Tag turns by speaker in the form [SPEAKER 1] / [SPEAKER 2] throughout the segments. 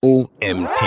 [SPEAKER 1] OMT.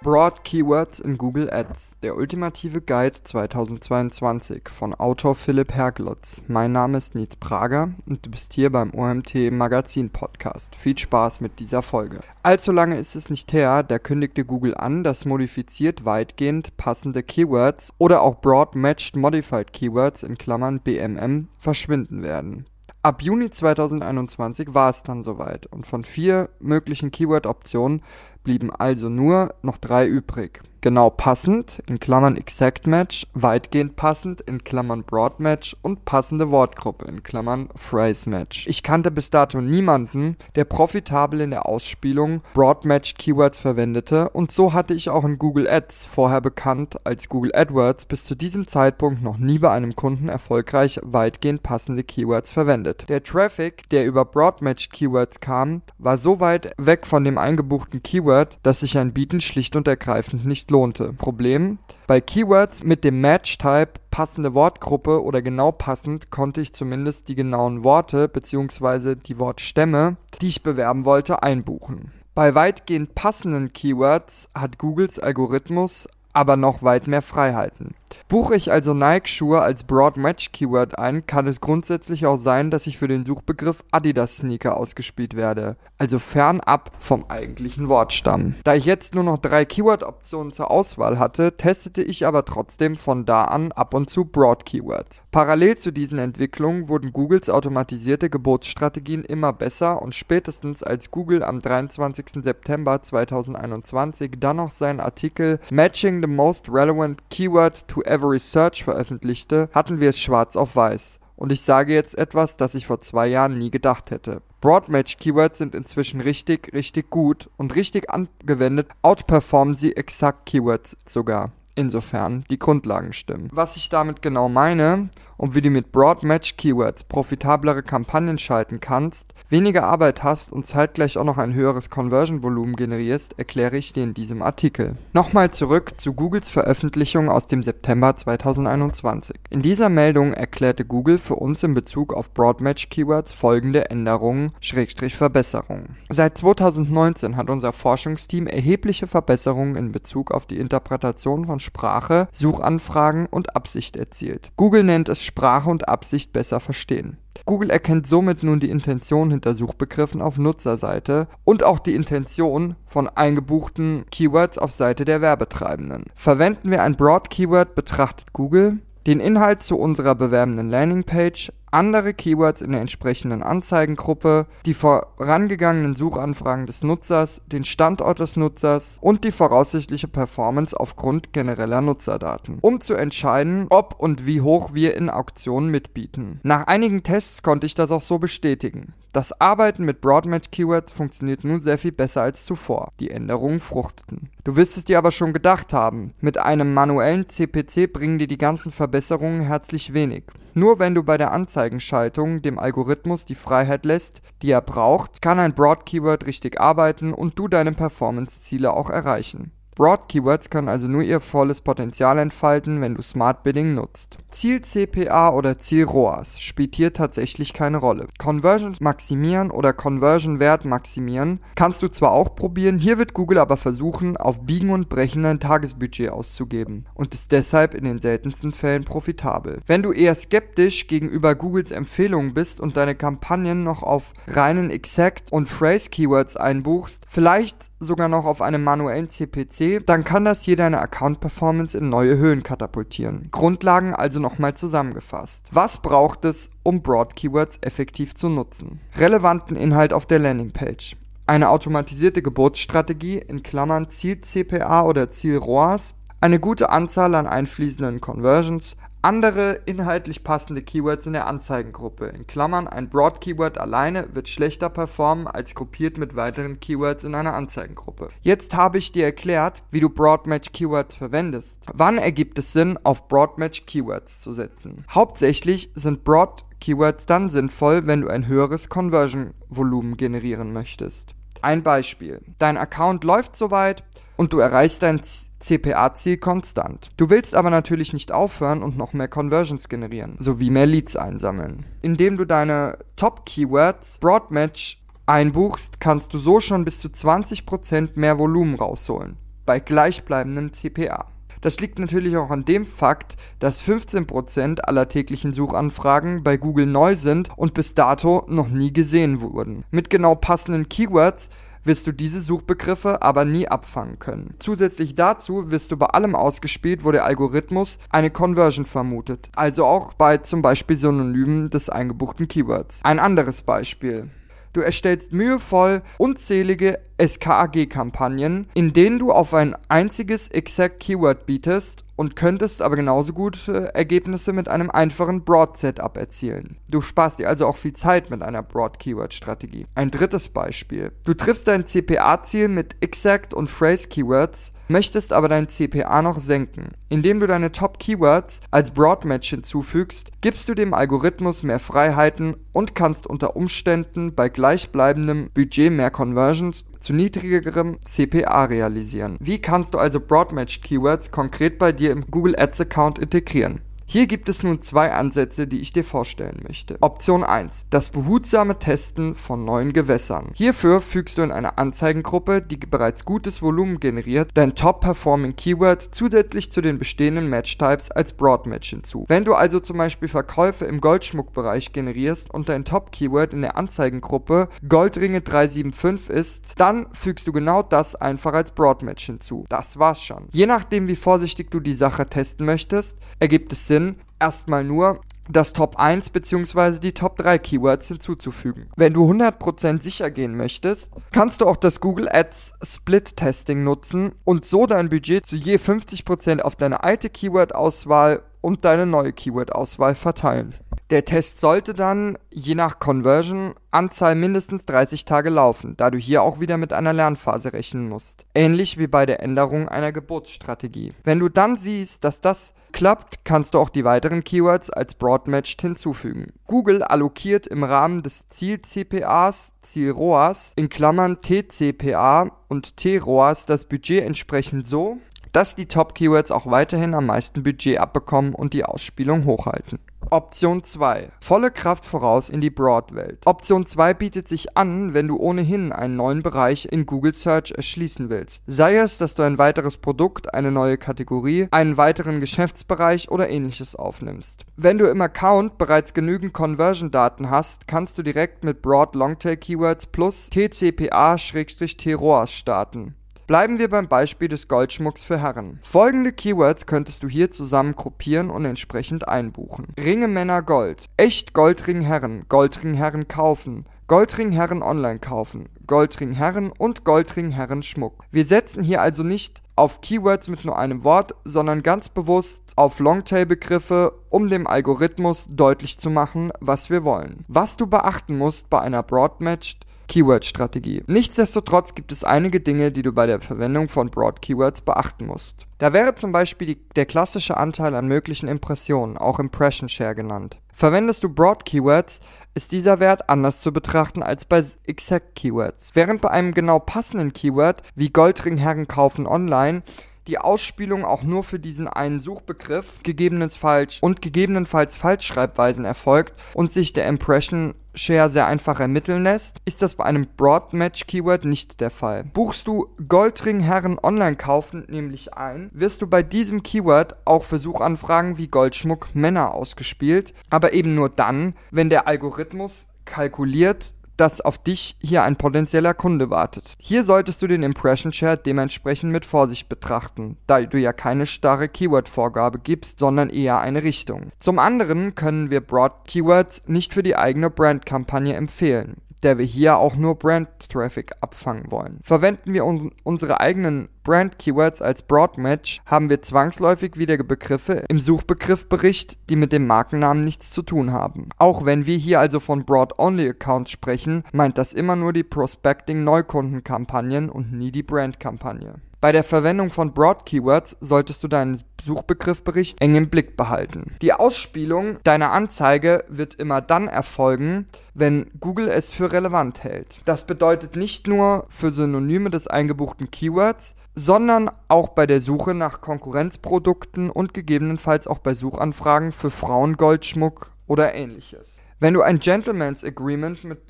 [SPEAKER 2] Broad Keywords in Google Ads, der ultimative Guide 2022 von Autor Philipp Herglotz. Mein Name ist Nils Prager und du bist hier beim OMT Magazin Podcast. Viel Spaß mit dieser Folge. Allzu lange ist es nicht her, da kündigte Google an, dass modifiziert weitgehend passende Keywords oder auch Broad Matched Modified Keywords in Klammern BMM verschwinden werden. Ab Juni 2021 war es dann soweit. Und von vier möglichen Keyword-Optionen blieben also nur noch drei übrig genau passend in Klammern Exact Match, weitgehend passend in Klammern Broad Match und passende Wortgruppe in Klammern Phrase Match. Ich kannte bis dato niemanden, der profitabel in der Ausspielung Broad Match Keywords verwendete und so hatte ich auch in Google Ads, vorher bekannt als Google AdWords, bis zu diesem Zeitpunkt noch nie bei einem Kunden erfolgreich weitgehend passende Keywords verwendet. Der Traffic, der über Broad Match Keywords kam, war so weit weg von dem eingebuchten Keyword, dass sich ein Bieten schlicht und ergreifend nicht lohnte. Problem: Bei Keywords mit dem Match-Type passende Wortgruppe oder genau passend konnte ich zumindest die genauen Worte bzw. die Wortstämme, die ich bewerben wollte, einbuchen. Bei weitgehend passenden Keywords hat Googles Algorithmus aber noch weit mehr Freiheiten. Buche ich also Nike-Schuhe als Broad Match Keyword ein, kann es grundsätzlich auch sein, dass ich für den Suchbegriff Adidas Sneaker ausgespielt werde, also fernab vom eigentlichen Wortstamm. Da ich jetzt nur noch drei Keyword-Optionen zur Auswahl hatte, testete ich aber trotzdem von da an ab und zu Broad Keywords. Parallel zu diesen Entwicklungen wurden Googles automatisierte Geburtsstrategien immer besser und spätestens als Google am 23. September 2021 dann noch seinen Artikel Matching the Most Relevant Keyword to Every Search veröffentlichte, hatten wir es schwarz auf weiß. Und ich sage jetzt etwas, das ich vor zwei Jahren nie gedacht hätte. Broadmatch Keywords sind inzwischen richtig, richtig gut und richtig angewendet outperformen sie exakt Keywords sogar. Insofern die Grundlagen stimmen. Was ich damit genau meine und wie du mit Broad Match Keywords profitablere Kampagnen schalten kannst, weniger Arbeit hast und zeitgleich auch noch ein höheres Conversion-Volumen generierst, erkläre ich dir in diesem Artikel. Nochmal zurück zu Googles Veröffentlichung aus dem September 2021. In dieser Meldung erklärte Google für uns in Bezug auf Broad Match Keywords folgende Änderungen, Schrägstrich Verbesserungen. Seit 2019 hat unser Forschungsteam erhebliche Verbesserungen in Bezug auf die Interpretation von Sprache, Suchanfragen und Absicht erzielt. Google nennt es Sprache und Absicht besser verstehen. Google erkennt somit nun die Intention hinter Suchbegriffen auf Nutzerseite und auch die Intention von eingebuchten Keywords auf Seite der Werbetreibenden. Verwenden wir ein Broad Keyword, betrachtet Google den Inhalt zu unserer bewerbenden Landingpage, andere Keywords in der entsprechenden Anzeigengruppe, die vorangegangenen Suchanfragen des Nutzers, den Standort des Nutzers und die voraussichtliche Performance aufgrund genereller Nutzerdaten, um zu entscheiden, ob und wie hoch wir in Auktionen mitbieten. Nach einigen Tests konnte ich das auch so bestätigen. Das Arbeiten mit Broadmatch-Keywords funktioniert nun sehr viel besser als zuvor. Die Änderungen fruchteten. Du wirst es dir aber schon gedacht haben, mit einem manuellen CPC bringen dir die ganzen Verbesserungen herzlich wenig. Nur wenn du bei der Anzeigenschaltung dem Algorithmus die Freiheit lässt, die er braucht, kann ein Broad-Keyword richtig arbeiten und du deine Performance-Ziele auch erreichen. Broad Keywords können also nur ihr volles Potenzial entfalten, wenn du Smart Bidding nutzt. Ziel CPA oder Ziel ROAS spielt hier tatsächlich keine Rolle. Conversions maximieren oder Conversion Wert maximieren kannst du zwar auch probieren, hier wird Google aber versuchen, auf Biegen und Brechen ein Tagesbudget auszugeben und ist deshalb in den seltensten Fällen profitabel. Wenn du eher skeptisch gegenüber Googles Empfehlungen bist und deine Kampagnen noch auf reinen Exact und Phrase Keywords einbuchst, vielleicht sogar noch auf einem manuellen CPC, dann kann das hier deine Account-Performance in neue Höhen katapultieren. Grundlagen also nochmal zusammengefasst. Was braucht es, um Broad-Keywords effektiv zu nutzen? Relevanten Inhalt auf der Landingpage. Eine automatisierte Geburtsstrategie in Klammern Ziel CPA oder Ziel ROAS, eine gute Anzahl an einfließenden Conversions, andere inhaltlich passende Keywords in der Anzeigengruppe. In Klammern, ein Broad-Keyword alleine wird schlechter performen als gruppiert mit weiteren Keywords in einer Anzeigengruppe. Jetzt habe ich dir erklärt, wie du Broad-Match-Keywords verwendest. Wann ergibt es Sinn, auf Broad-Match-Keywords zu setzen? Hauptsächlich sind Broad Keywords dann sinnvoll, wenn du ein höheres Conversion-Volumen generieren möchtest. Ein Beispiel. Dein Account läuft soweit und du erreichst dein CPA-Ziel konstant. Du willst aber natürlich nicht aufhören und noch mehr Conversions generieren, sowie mehr Leads einsammeln. Indem du deine Top-Keywords Broadmatch einbuchst, kannst du so schon bis zu 20% mehr Volumen rausholen, bei gleichbleibendem CPA. Das liegt natürlich auch an dem Fakt, dass 15% aller täglichen Suchanfragen bei Google neu sind und bis dato noch nie gesehen wurden. Mit genau passenden Keywords wirst du diese Suchbegriffe aber nie abfangen können. Zusätzlich dazu wirst du bei allem ausgespielt, wo der Algorithmus eine Conversion vermutet, also auch bei zum Beispiel Synonymen des eingebuchten Keywords. Ein anderes Beispiel. Du erstellst mühevoll unzählige SKAG-Kampagnen, in denen du auf ein einziges Exact Keyword bietest und könntest aber genauso gut Ergebnisse mit einem einfachen Broad-Setup erzielen. Du sparst dir also auch viel Zeit mit einer Broad-Keyword-Strategie. Ein drittes Beispiel. Du triffst dein CPA-Ziel mit Exact und Phrase-Keywords, möchtest aber dein CPA noch senken. Indem du deine Top-Keywords als Broad-Match hinzufügst, gibst du dem Algorithmus mehr Freiheiten und kannst unter Umständen bei gleichbleibendem Budget mehr Conversions zu niedrigerem CPA realisieren. Wie kannst du also Broadmatched Keywords konkret bei dir im Google Ads Account integrieren? Hier gibt es nun zwei Ansätze, die ich dir vorstellen möchte. Option 1. Das behutsame Testen von neuen Gewässern. Hierfür fügst du in einer Anzeigengruppe, die bereits gutes Volumen generiert, dein Top-Performing Keyword zusätzlich zu den bestehenden Match-Types als Broad-Match hinzu. Wenn du also zum Beispiel Verkäufe im Goldschmuckbereich generierst und dein Top-Keyword in der Anzeigengruppe Goldringe 375 ist, dann fügst du genau das einfach als Broad-Match hinzu. Das war's schon. Je nachdem, wie vorsichtig du die Sache testen möchtest, ergibt es Sinn, Sinn, erstmal nur das Top 1 bzw. die Top 3 Keywords hinzuzufügen. Wenn du 100% sicher gehen möchtest, kannst du auch das Google Ads Split Testing nutzen und so dein Budget zu je 50% auf deine alte Keyword-Auswahl und deine neue Keyword-Auswahl verteilen. Der Test sollte dann, je nach Conversion-Anzahl, mindestens 30 Tage laufen, da du hier auch wieder mit einer Lernphase rechnen musst. Ähnlich wie bei der Änderung einer Geburtsstrategie. Wenn du dann siehst, dass das klappt, kannst du auch die weiteren Keywords als Broadmatched hinzufügen. Google allokiert im Rahmen des Ziel-CPAs, Ziel-ROAS, in Klammern T-CPA und T-ROAS das Budget entsprechend so, dass die Top-Keywords auch weiterhin am meisten Budget abbekommen und die Ausspielung hochhalten. Option 2. Volle Kraft voraus in die Broad-Welt. Option 2 bietet sich an, wenn du ohnehin einen neuen Bereich in Google Search erschließen willst. Sei es, dass du ein weiteres Produkt, eine neue Kategorie, einen weiteren Geschäftsbereich oder ähnliches aufnimmst. Wenn du im Account bereits genügend Conversion-Daten hast, kannst du direkt mit Broad Longtail Keywords plus TCPA-TROAS starten. Bleiben wir beim Beispiel des Goldschmucks für Herren. Folgende Keywords könntest du hier zusammen gruppieren und entsprechend einbuchen. Ringe Männer Gold, echt Goldring Herren, Goldring Herren kaufen, Goldring Herren online kaufen, Goldring Herren und Goldring Herren Schmuck. Wir setzen hier also nicht auf Keywords mit nur einem Wort, sondern ganz bewusst auf Longtail-Begriffe, um dem Algorithmus deutlich zu machen, was wir wollen. Was du beachten musst bei einer Broadmatched Keyword-Strategie. Nichtsdestotrotz gibt es einige Dinge, die du bei der Verwendung von Broad Keywords beachten musst. Da wäre zum Beispiel die, der klassische Anteil an möglichen Impressionen, auch Impression Share genannt. Verwendest du Broad Keywords, ist dieser Wert anders zu betrachten als bei Exact Keywords. Während bei einem genau passenden Keyword wie Goldringherren kaufen online die Ausspielung auch nur für diesen einen Suchbegriff gegebenenfalls und gegebenenfalls Falschschreibweisen erfolgt und sich der Impression Share sehr einfach ermitteln lässt, ist das bei einem Broad Match Keyword nicht der Fall. Buchst du Goldring Herren online kaufen nämlich ein, wirst du bei diesem Keyword auch für Suchanfragen wie Goldschmuck Männer ausgespielt, aber eben nur dann, wenn der Algorithmus kalkuliert, dass auf dich hier ein potenzieller Kunde wartet. Hier solltest du den Impression Share dementsprechend mit Vorsicht betrachten, da du ja keine starre Keyword-Vorgabe gibst, sondern eher eine Richtung. Zum anderen können wir Broad Keywords nicht für die eigene Brand-Kampagne empfehlen der wir hier auch nur Brand-Traffic abfangen wollen. Verwenden wir un unsere eigenen Brand-Keywords als Broad-Match, haben wir zwangsläufig wieder Begriffe im Suchbegriffbericht, die mit dem Markennamen nichts zu tun haben. Auch wenn wir hier also von Broad-Only-Accounts sprechen, meint das immer nur die Prospecting-Neukundenkampagnen und nie die Brand-Kampagne. Bei der Verwendung von Broad Keywords solltest du deinen Suchbegriffbericht eng im Blick behalten. Die Ausspielung deiner Anzeige wird immer dann erfolgen, wenn Google es für relevant hält. Das bedeutet nicht nur für Synonyme des eingebuchten Keywords, sondern auch bei der Suche nach Konkurrenzprodukten und gegebenenfalls auch bei Suchanfragen für Frauengoldschmuck oder ähnliches. Wenn du ein Gentleman's Agreement mit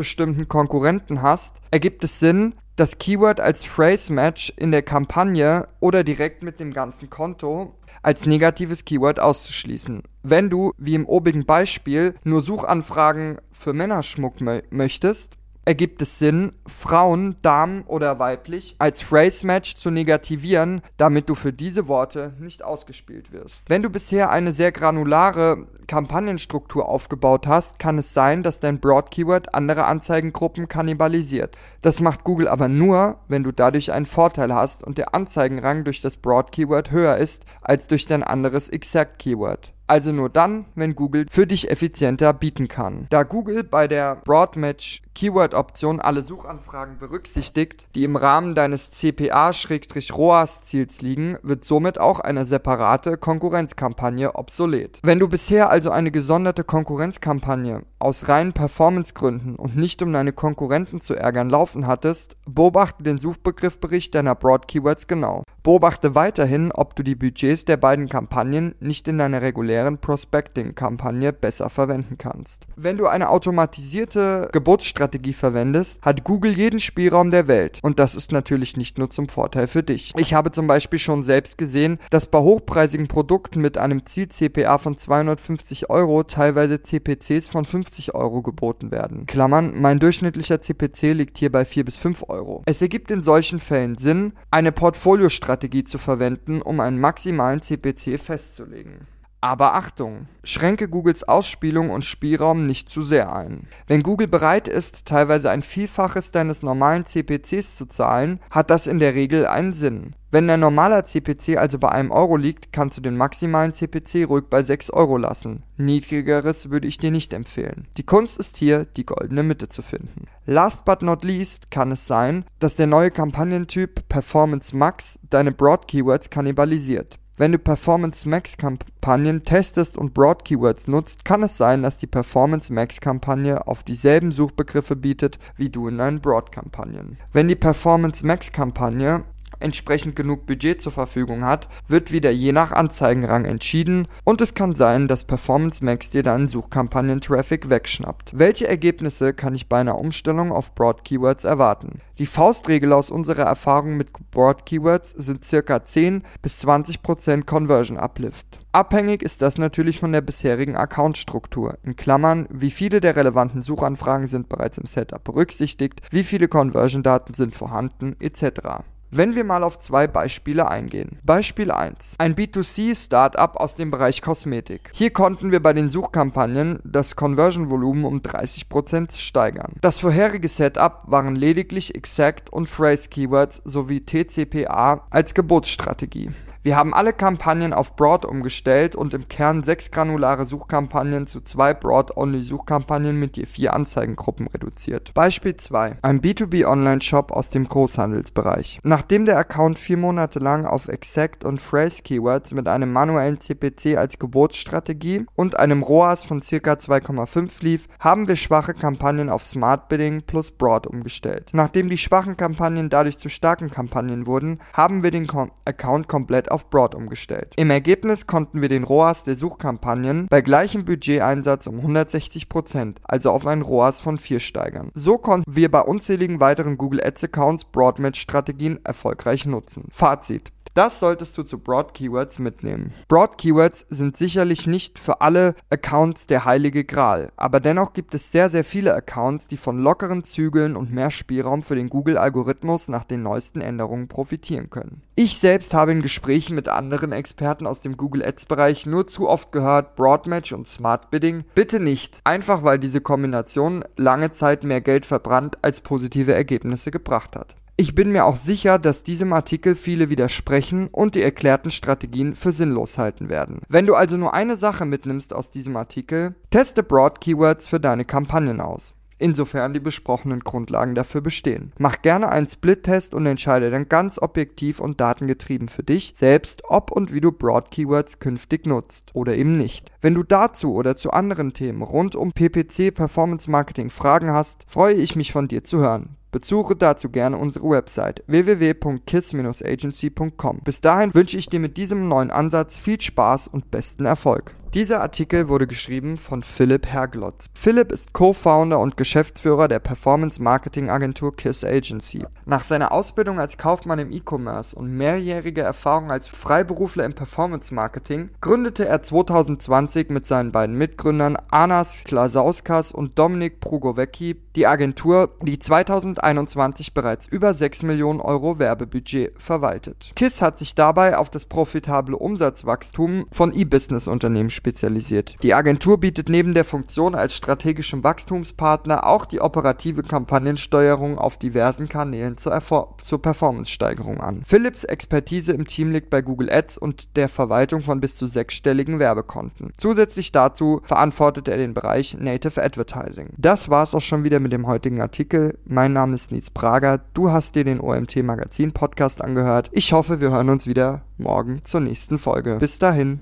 [SPEAKER 2] bestimmten Konkurrenten hast, ergibt es Sinn, das Keyword als Phrase Match in der Kampagne oder direkt mit dem ganzen Konto als negatives Keyword auszuschließen. Wenn du, wie im obigen Beispiel, nur Suchanfragen für Männerschmuck mö möchtest, ergibt es Sinn, Frauen, Damen oder weiblich als Phrase Match zu negativieren, damit du für diese Worte nicht ausgespielt wirst. Wenn du bisher eine sehr granulare Kampagnenstruktur aufgebaut hast, kann es sein, dass dein Broad Keyword andere Anzeigengruppen kannibalisiert. Das macht Google aber nur, wenn du dadurch einen Vorteil hast und der Anzeigenrang durch das Broad Keyword höher ist als durch dein anderes Exact Keyword also nur dann, wenn Google für dich effizienter bieten kann. Da Google bei der Broadmatch Keyword-Option alle Suchanfragen berücksichtigt, die im Rahmen deines CPA-ROAS-Ziels liegen, wird somit auch eine separate Konkurrenzkampagne obsolet. Wenn du bisher also eine gesonderte Konkurrenzkampagne aus reinen Performance-Gründen und nicht um deine Konkurrenten zu ärgern laufen hattest, beobachte den Suchbegriffbericht deiner Broad Keywords genau. Beobachte weiterhin, ob du die Budgets der beiden Kampagnen nicht in deiner regulären Prospecting-Kampagne besser verwenden kannst. Wenn du eine automatisierte Geburtsstrategie verwendest, hat Google jeden Spielraum der Welt und das ist natürlich nicht nur zum Vorteil für dich. Ich habe zum Beispiel schon selbst gesehen, dass bei hochpreisigen Produkten mit einem Ziel-CPA von 250 Euro teilweise CPCs von 50 Euro geboten werden. Klammern, mein durchschnittlicher CPC liegt hier bei 4 bis 5 Euro. Es ergibt in solchen Fällen Sinn, eine Portfoliostrategie Strategie zu verwenden, um einen maximalen CPC festzulegen. Aber Achtung, schränke Googles Ausspielung und Spielraum nicht zu sehr ein. Wenn Google bereit ist, teilweise ein Vielfaches deines normalen CPCs zu zahlen, hat das in der Regel einen Sinn. Wenn dein normaler CPC also bei einem Euro liegt, kannst du den maximalen CPC ruhig bei 6 Euro lassen. Niedrigeres würde ich dir nicht empfehlen. Die Kunst ist hier, die goldene Mitte zu finden. Last but not least kann es sein, dass der neue Kampagnentyp Performance Max deine Broad Keywords kannibalisiert. Wenn du Performance Max Kampagnen testest und Broad Keywords nutzt, kann es sein, dass die Performance Max Kampagne auf dieselben Suchbegriffe bietet wie du in deinen Broad Kampagnen. Wenn die Performance Max Kampagne entsprechend genug Budget zur Verfügung hat, wird wieder je nach Anzeigenrang entschieden und es kann sein, dass Performance Max dir deinen Suchkampagnen-Traffic wegschnappt. Welche Ergebnisse kann ich bei einer Umstellung auf Broad Keywords erwarten? Die Faustregel aus unserer Erfahrung mit Broad Keywords sind ca. 10 bis 20% Conversion Uplift. Abhängig ist das natürlich von der bisherigen Accountstruktur. In Klammern, wie viele der relevanten Suchanfragen sind bereits im Setup berücksichtigt, wie viele Conversion-Daten sind vorhanden, etc. Wenn wir mal auf zwei Beispiele eingehen. Beispiel 1. Ein B2C-Startup aus dem Bereich Kosmetik. Hier konnten wir bei den Suchkampagnen das Conversion-Volumen um 30% steigern. Das vorherige Setup waren lediglich Exact und Phrase Keywords sowie TCPA als Geburtsstrategie. Wir haben alle Kampagnen auf Broad umgestellt und im Kern sechs granulare Suchkampagnen zu zwei Broad-Only-Suchkampagnen mit je vier Anzeigengruppen reduziert. Beispiel 2. Ein B2B-Online-Shop aus dem Großhandelsbereich. Nachdem der Account vier Monate lang auf Exact und Phrase Keywords mit einem manuellen CPC als Geburtsstrategie und einem ROAS von ca. 2,5 lief, haben wir schwache Kampagnen auf Smart Bidding plus Broad umgestellt. Nachdem die schwachen Kampagnen dadurch zu starken Kampagnen wurden, haben wir den Account komplett auf Broad umgestellt. Im Ergebnis konnten wir den ROAS der Suchkampagnen bei gleichem Budgeteinsatz um 160%, also auf einen ROAS von 4 steigern. So konnten wir bei unzähligen weiteren Google Ads Accounts Broadmatch-Strategien erfolgreich nutzen. Fazit. Das solltest du zu Broad Keywords mitnehmen. Broad Keywords sind sicherlich nicht für alle Accounts der heilige Gral, aber dennoch gibt es sehr, sehr viele Accounts, die von lockeren Zügeln und mehr Spielraum für den Google-Algorithmus nach den neuesten Änderungen profitieren können. Ich selbst habe in Gesprächen mit anderen Experten aus dem Google Ads-Bereich nur zu oft gehört, Broadmatch und Smart Bidding bitte nicht, einfach weil diese Kombination lange Zeit mehr Geld verbrannt als positive Ergebnisse gebracht hat. Ich bin mir auch sicher, dass diesem Artikel viele widersprechen und die erklärten Strategien für sinnlos halten werden. Wenn du also nur eine Sache mitnimmst aus diesem Artikel, teste Broad Keywords für deine Kampagnen aus insofern die besprochenen Grundlagen dafür bestehen. Mach gerne einen Split-Test und entscheide dann ganz objektiv und datengetrieben für dich selbst, ob und wie du Broad Keywords künftig nutzt oder eben nicht. Wenn du dazu oder zu anderen Themen rund um PPC Performance Marketing Fragen hast, freue ich mich von dir zu hören. Besuche dazu gerne unsere Website www.kiss-agency.com. Bis dahin wünsche ich dir mit diesem neuen Ansatz viel Spaß und besten Erfolg. Dieser Artikel wurde geschrieben von Philipp Herglotz. Philipp ist Co-Founder und Geschäftsführer der Performance-Marketing-Agentur KISS Agency. Nach seiner Ausbildung als Kaufmann im E-Commerce und mehrjähriger Erfahrung als Freiberufler im Performance-Marketing gründete er 2020 mit seinen beiden Mitgründern Anas Klasauskas und Dominik Prugowecki die Agentur, die 2021 bereits über 6 Millionen Euro Werbebudget verwaltet. KISS hat sich dabei auf das profitable Umsatzwachstum von E-Business-Unternehmen spezialisiert. Die Agentur bietet neben der Funktion als strategischem Wachstumspartner auch die operative Kampagnensteuerung auf diversen Kanälen zur, zur Performance-Steigerung an. Philips Expertise im Team liegt bei Google Ads und der Verwaltung von bis zu sechsstelligen Werbekonten. Zusätzlich dazu verantwortet er den Bereich Native Advertising. Das war's auch schon wieder mit dem heutigen Artikel. Mein Name ist Nils Prager. Du hast dir den OMT Magazin Podcast angehört. Ich hoffe, wir hören uns wieder morgen zur nächsten Folge. Bis dahin.